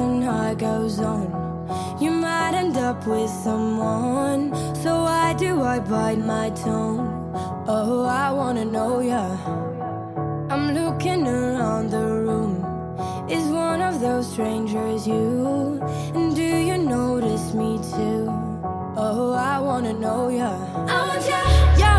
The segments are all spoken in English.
night goes on, you might end up with someone. So why do I bite my tongue? Oh, I wanna know ya. I'm looking around the room. Is one of those strangers you? And do you notice me too? Oh, I wanna know ya. I want ya. You're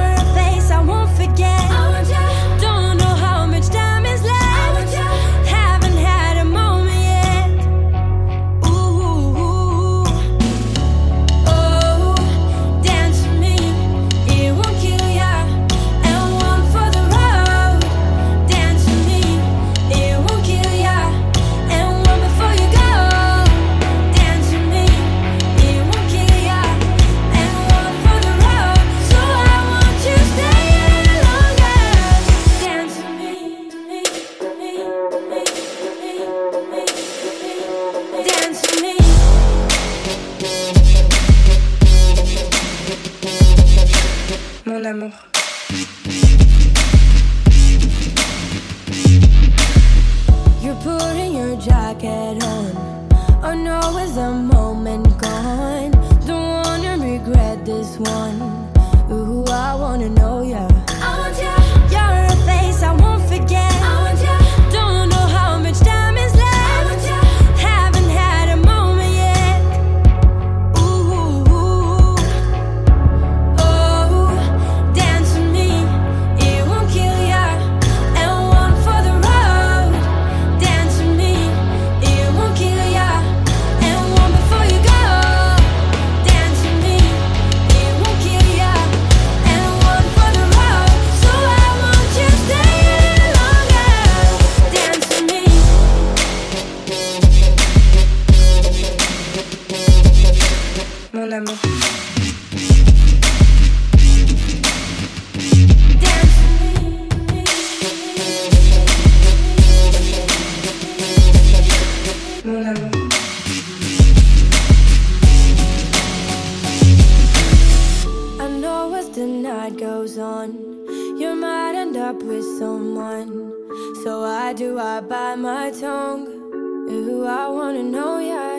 Mon amour. You're putting your jacket on. Oh no, is the moment gone? Don't wanna regret this one. Amour. I know as the night goes on, you might end up with someone. So why do I bite my tongue? Ooh, I wanna know ya.